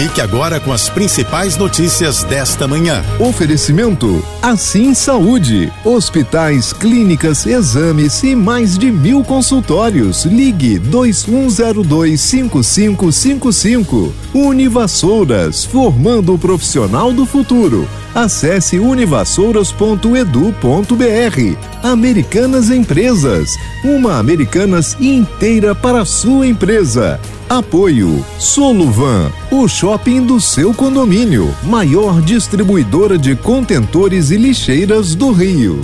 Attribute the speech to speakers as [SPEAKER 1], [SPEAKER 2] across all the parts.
[SPEAKER 1] Fique agora com as principais notícias desta manhã.
[SPEAKER 2] Oferecimento Assim Saúde. Hospitais, clínicas, exames e mais de mil consultórios. Ligue 21025555. Univassouras, formando o profissional do futuro. Acesse univassouras.edu.br. Americanas Empresas. Uma Americanas inteira para a sua empresa. Apoio Soluvan, o shopping do seu condomínio, maior distribuidora de contentores e lixeiras do Rio.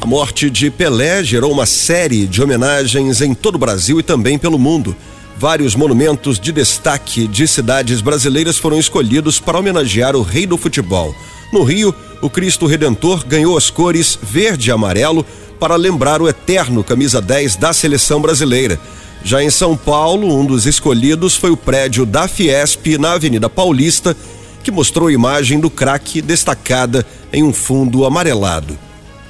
[SPEAKER 3] A morte de Pelé gerou uma série de homenagens em todo o Brasil e também pelo mundo. Vários monumentos de destaque de cidades brasileiras foram escolhidos para homenagear o rei do futebol. No Rio, o Cristo Redentor ganhou as cores verde e amarelo para lembrar o eterno camisa 10 da seleção brasileira. Já em São Paulo, um dos escolhidos foi o prédio da Fiesp na Avenida Paulista, que mostrou imagem do craque destacada em um fundo amarelado.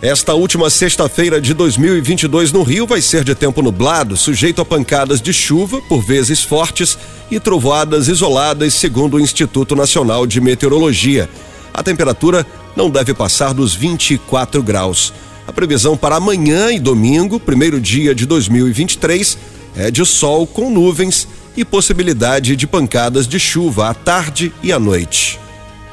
[SPEAKER 3] Esta última sexta-feira de 2022 no Rio vai ser de tempo nublado, sujeito a pancadas de chuva, por vezes fortes, e trovoadas isoladas, segundo o Instituto Nacional de Meteorologia. A temperatura não deve passar dos 24 graus. A previsão para amanhã e domingo, primeiro dia de 2023, é de sol com nuvens e possibilidade de pancadas de chuva à tarde e à noite.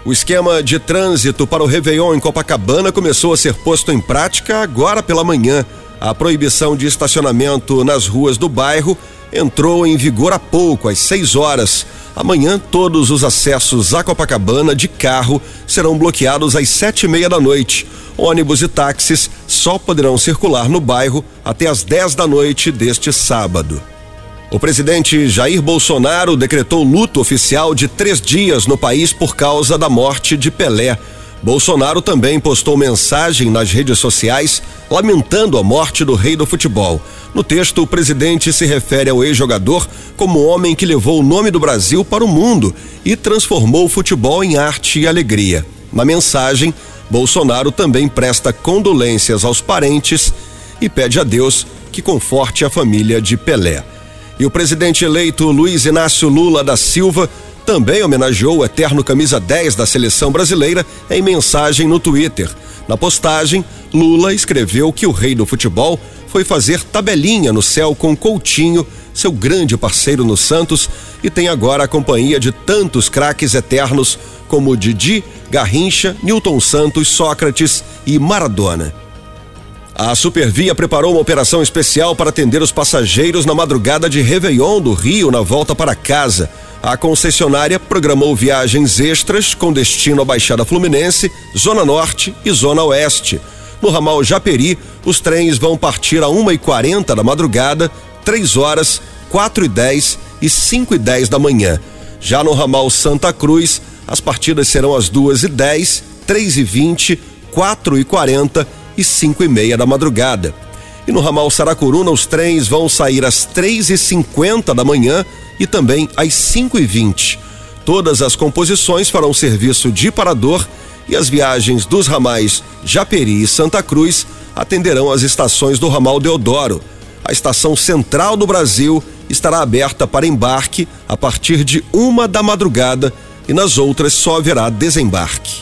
[SPEAKER 3] O esquema de trânsito para o Réveillon em Copacabana começou a ser posto em prática agora pela manhã. A proibição de estacionamento nas ruas do bairro entrou em vigor há pouco, às 6 horas. Amanhã, todos os acessos a Copacabana de carro serão bloqueados às sete e meia da noite. Ônibus e táxis só poderão circular no bairro até às 10 da noite deste sábado. O presidente Jair Bolsonaro decretou luto oficial de três dias no país por causa da morte de Pelé. Bolsonaro também postou mensagem nas redes sociais lamentando a morte do rei do futebol. No texto, o presidente se refere ao ex-jogador como homem que levou o nome do Brasil para o mundo e transformou o futebol em arte e alegria. Na mensagem, Bolsonaro também presta condolências aos parentes e pede a Deus que conforte a família de Pelé. E o presidente eleito Luiz Inácio Lula da Silva também homenageou o eterno camisa 10 da seleção brasileira em mensagem no Twitter. Na postagem, Lula escreveu que o rei do futebol foi fazer tabelinha no céu com Coutinho, seu grande parceiro no Santos, e tem agora a companhia de tantos craques eternos como Didi, Garrincha, Newton Santos, Sócrates e Maradona. A Supervia preparou uma operação especial para atender os passageiros na madrugada de Réveillon do Rio na volta para casa. A concessionária programou viagens extras com destino à Baixada Fluminense, Zona Norte e Zona Oeste. No ramal Japeri, os trens vão partir a 1h40 da madrugada, 3 horas, 4 e 10 e 5 e 10 da manhã. Já no ramal Santa Cruz, as partidas serão às 2 e 10, 3 e 20, 4 e 40 e cinco e meia da madrugada. E no ramal Saracuruna, os trens vão sair às três e cinquenta da manhã e também às cinco e vinte. Todas as composições farão serviço de parador e as viagens dos ramais Japeri e Santa Cruz atenderão as estações do ramal Deodoro. A estação central do Brasil estará aberta para embarque a partir de uma da madrugada e nas outras só haverá desembarque.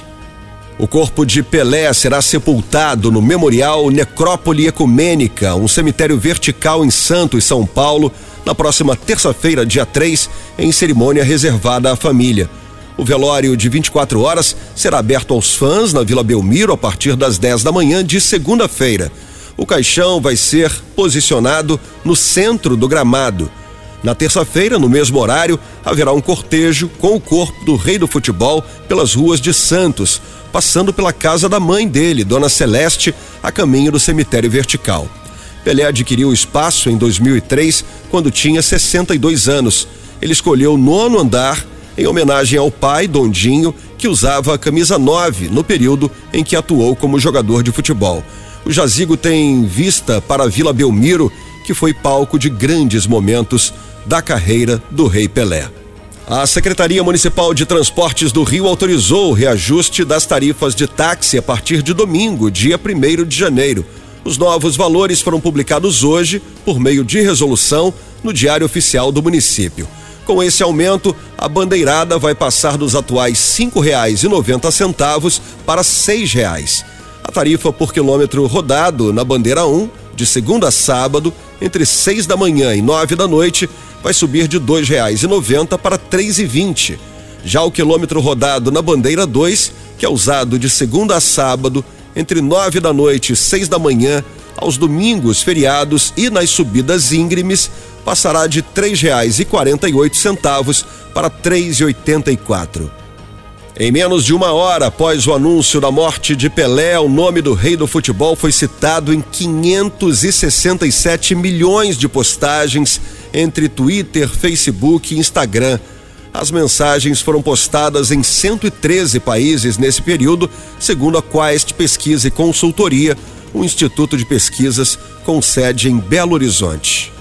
[SPEAKER 3] O corpo de Pelé será sepultado no Memorial Necrópole Ecumênica, um cemitério vertical em Santos, São Paulo, na próxima terça-feira, dia 3, em cerimônia reservada à família. O velório de 24 horas será aberto aos fãs na Vila Belmiro a partir das 10 da manhã de segunda-feira. O caixão vai ser posicionado no centro do gramado. Na terça-feira, no mesmo horário, haverá um cortejo com o corpo do rei do futebol pelas ruas de Santos, passando pela casa da mãe dele, Dona Celeste, a caminho do cemitério vertical. Pelé adquiriu o espaço em 2003, quando tinha 62 anos. Ele escolheu o nono andar em homenagem ao pai, Dondinho, que usava a camisa 9 no período em que atuou como jogador de futebol. O jazigo tem vista para a Vila Belmiro, que foi palco de grandes momentos da carreira do Rei Pelé. A Secretaria Municipal de Transportes do Rio autorizou o reajuste das tarifas de táxi a partir de domingo, dia 1 de janeiro. Os novos valores foram publicados hoje por meio de resolução no Diário Oficial do município. Com esse aumento, a bandeirada vai passar dos atuais noventa centavos para seis reais. A tarifa por quilômetro rodado na bandeira 1, de segunda a sábado, entre seis da manhã e nove da noite, vai subir de e noventa para três e vinte. Já o quilômetro rodado na bandeira 2, que é usado de segunda a sábado, entre nove da noite e seis da manhã, aos domingos, feriados e nas subidas íngremes, passará de oito centavos para três oitenta e quatro. Em menos de uma hora após o anúncio da morte de Pelé, o nome do rei do futebol foi citado em 567 milhões de postagens entre Twitter, Facebook e Instagram. As mensagens foram postadas em 113 países nesse período, segundo a Quest Pesquisa e Consultoria, um instituto de pesquisas com sede em Belo Horizonte.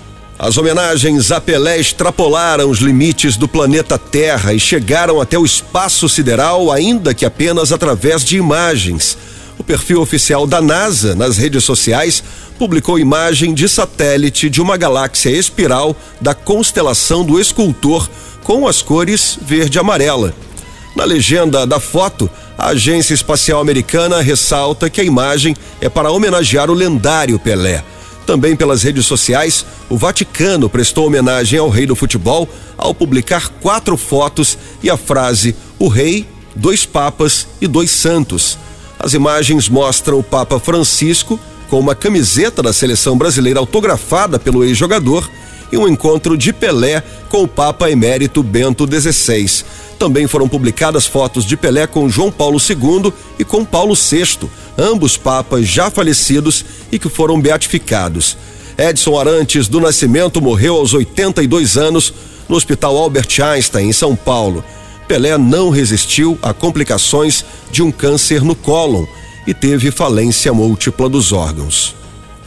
[SPEAKER 3] As homenagens a Pelé extrapolaram os limites do planeta Terra e chegaram até o espaço sideral, ainda que apenas através de imagens. O perfil oficial da NASA nas redes sociais publicou imagem de satélite de uma galáxia espiral da constelação do Escultor com as cores verde e amarela. Na legenda da foto, a Agência Espacial Americana ressalta que a imagem é para homenagear o lendário Pelé. Também pelas redes sociais, o Vaticano prestou homenagem ao rei do futebol ao publicar quatro fotos e a frase: O rei, dois papas e dois santos. As imagens mostram o Papa Francisco com uma camiseta da seleção brasileira autografada pelo ex-jogador e um encontro de Pelé com o Papa Emérito Bento XVI. Também foram publicadas fotos de Pelé com João Paulo II e com Paulo VI, ambos papas já falecidos e que foram beatificados. Edson Arantes do Nascimento morreu aos 82 anos no Hospital Albert Einstein, em São Paulo. Pelé não resistiu a complicações de um câncer no cólon e teve falência múltipla dos órgãos.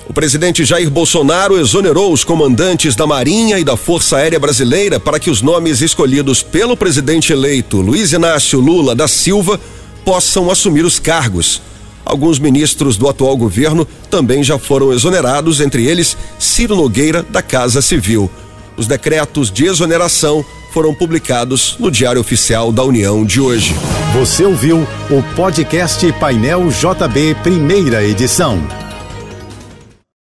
[SPEAKER 3] O presidente Jair Bolsonaro exonerou os comandantes da Marinha e da Força Aérea Brasileira para que os nomes escolhidos pelo presidente eleito Luiz Inácio Lula da Silva possam assumir os cargos. Alguns ministros do atual governo também já foram exonerados, entre eles Ciro Nogueira, da Casa Civil. Os decretos de exoneração foram publicados no Diário Oficial da União de hoje.
[SPEAKER 1] Você ouviu o podcast Painel JB, primeira edição.